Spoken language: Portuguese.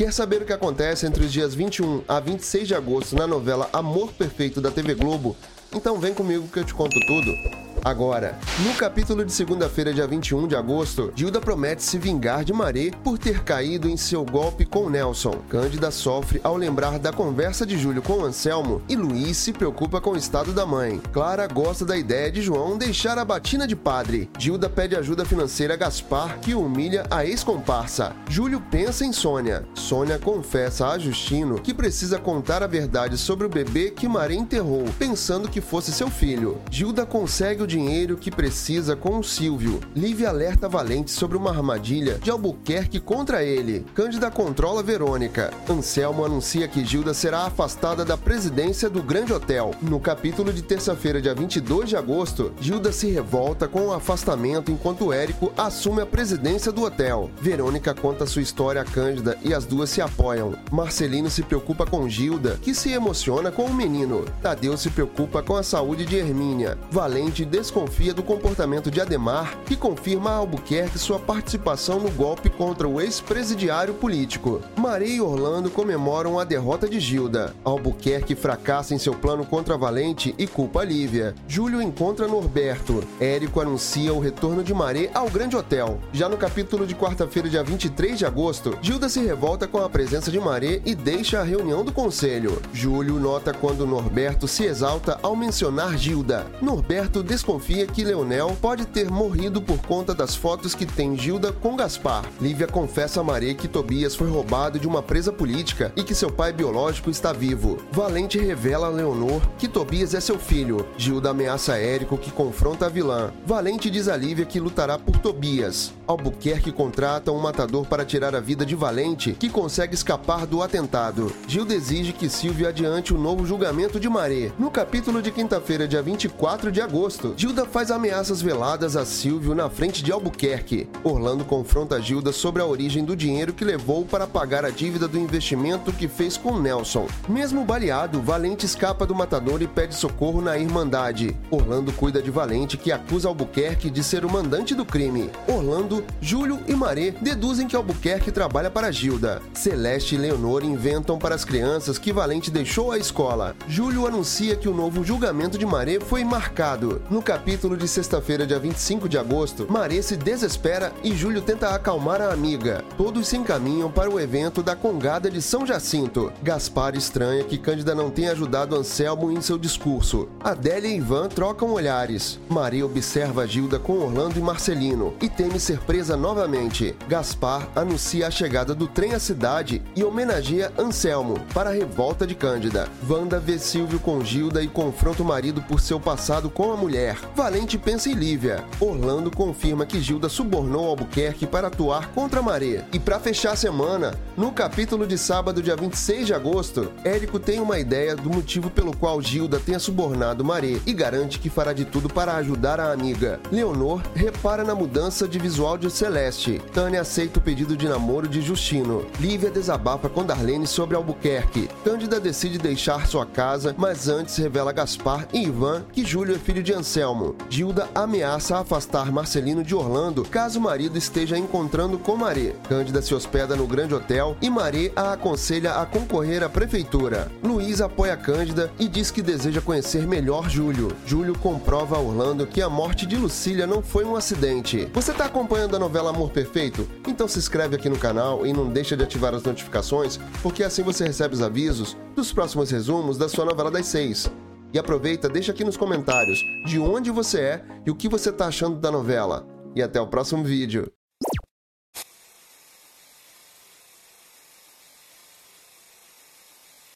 Quer saber o que acontece entre os dias 21 a 26 de agosto na novela Amor Perfeito da TV Globo? Então vem comigo que eu te conto tudo. Agora, no capítulo de segunda-feira, dia 21 de agosto, Gilda promete se vingar de Maré por ter caído em seu golpe com Nelson. Cândida sofre ao lembrar da conversa de Júlio com Anselmo e Luiz se preocupa com o estado da mãe. Clara gosta da ideia de João deixar a batina de padre. Gilda pede ajuda financeira a Gaspar, que humilha a ex-comparsa. Júlio pensa em Sônia. Sônia confessa a Justino que precisa contar a verdade sobre o bebê que Maré enterrou, pensando que fosse seu filho. Gilda consegue o dinheiro que precisa com o Silvio. Lívia alerta Valente sobre uma armadilha de Albuquerque contra ele. Cândida controla Verônica. Anselmo anuncia que Gilda será afastada da presidência do Grande Hotel. No capítulo de terça-feira, dia 22 de agosto, Gilda se revolta com o afastamento enquanto Érico assume a presidência do hotel. Verônica conta sua história a Cândida e as duas se apoiam. Marcelino se preocupa com Gilda, que se emociona com o menino. Tadeu se preocupa com a saúde de Hermínia. Valente desconfia do comportamento de Ademar, que confirma a Albuquerque sua participação no golpe contra o ex-presidiário político. Maria e Orlando comemoram a derrota de Gilda. Albuquerque fracassa em seu plano contra Valente e culpa Lívia. Júlio encontra Norberto. Érico anuncia o retorno de Maré ao Grande Hotel. Já no capítulo de quarta-feira, dia 23 de agosto, Gilda se revolta com a presença de Maré e deixa a reunião do conselho. Júlio nota quando Norberto se exalta ao mencionar Gilda. Norberto desconfia desconfia que Leonel pode ter morrido por conta das fotos que tem Gilda com Gaspar. Lívia confessa a Maré que Tobias foi roubado de uma presa política e que seu pai biológico está vivo. Valente revela a Leonor que Tobias é seu filho. Gilda ameaça Érico que confronta a vilã. Valente diz a Lívia que lutará por Tobias. Albuquerque contrata um matador para tirar a vida de Valente, que consegue escapar do atentado. Gilda exige que Silvio adiante o novo julgamento de Maré. No capítulo de quinta-feira, dia 24 de agosto, Gilda faz ameaças veladas a Silvio na frente de Albuquerque. Orlando confronta Gilda sobre a origem do dinheiro que levou para pagar a dívida do investimento que fez com Nelson. Mesmo baleado, Valente escapa do matador e pede socorro na Irmandade. Orlando cuida de Valente, que acusa Albuquerque de ser o mandante do crime. Orlando, Júlio e Maré deduzem que Albuquerque trabalha para Gilda. Celeste e Leonor inventam para as crianças que Valente deixou a escola. Júlio anuncia que o novo julgamento de Maré foi marcado. No capítulo de sexta-feira, dia 25 de agosto, Maré se desespera e Júlio tenta acalmar a amiga. Todos se encaminham para o evento da Congada de São Jacinto. Gaspar estranha que Cândida não tenha ajudado Anselmo em seu discurso. Adélia e Ivan trocam olhares. Maria observa Gilda com Orlando e Marcelino e teme ser presa novamente. Gaspar anuncia a chegada do trem à cidade e homenageia Anselmo para a revolta de Cândida. Wanda vê Silvio com Gilda e confronta o marido por seu passado com a mulher. Valente pensa em Lívia. Orlando confirma que Gilda subornou Albuquerque para atuar contra Maré. E para fechar a semana, no capítulo de sábado, dia 26 de agosto, Érico tem uma ideia do motivo pelo qual Gilda tenha subornado Maré e garante que fará de tudo para ajudar a amiga. Leonor repara na mudança de visual de Celeste. Tânia aceita o pedido de namoro de Justino. Lívia desabafa com Darlene sobre Albuquerque. Cândida decide deixar sua casa, mas antes revela a Gaspar e Ivan que Júlio é filho de Anselmo. Gilda ameaça afastar Marcelino de Orlando caso o marido esteja encontrando com Maré. Cândida se hospeda no grande hotel e Maré a aconselha a concorrer à prefeitura. Luiz apoia Cândida e diz que deseja conhecer melhor Júlio. Júlio comprova a Orlando que a morte de Lucília não foi um acidente. Você está acompanhando a novela Amor Perfeito? Então se inscreve aqui no canal e não deixa de ativar as notificações, porque assim você recebe os avisos dos próximos resumos da sua novela das seis. E aproveita, deixa aqui nos comentários de onde você é e o que você está achando da novela. E até o próximo vídeo.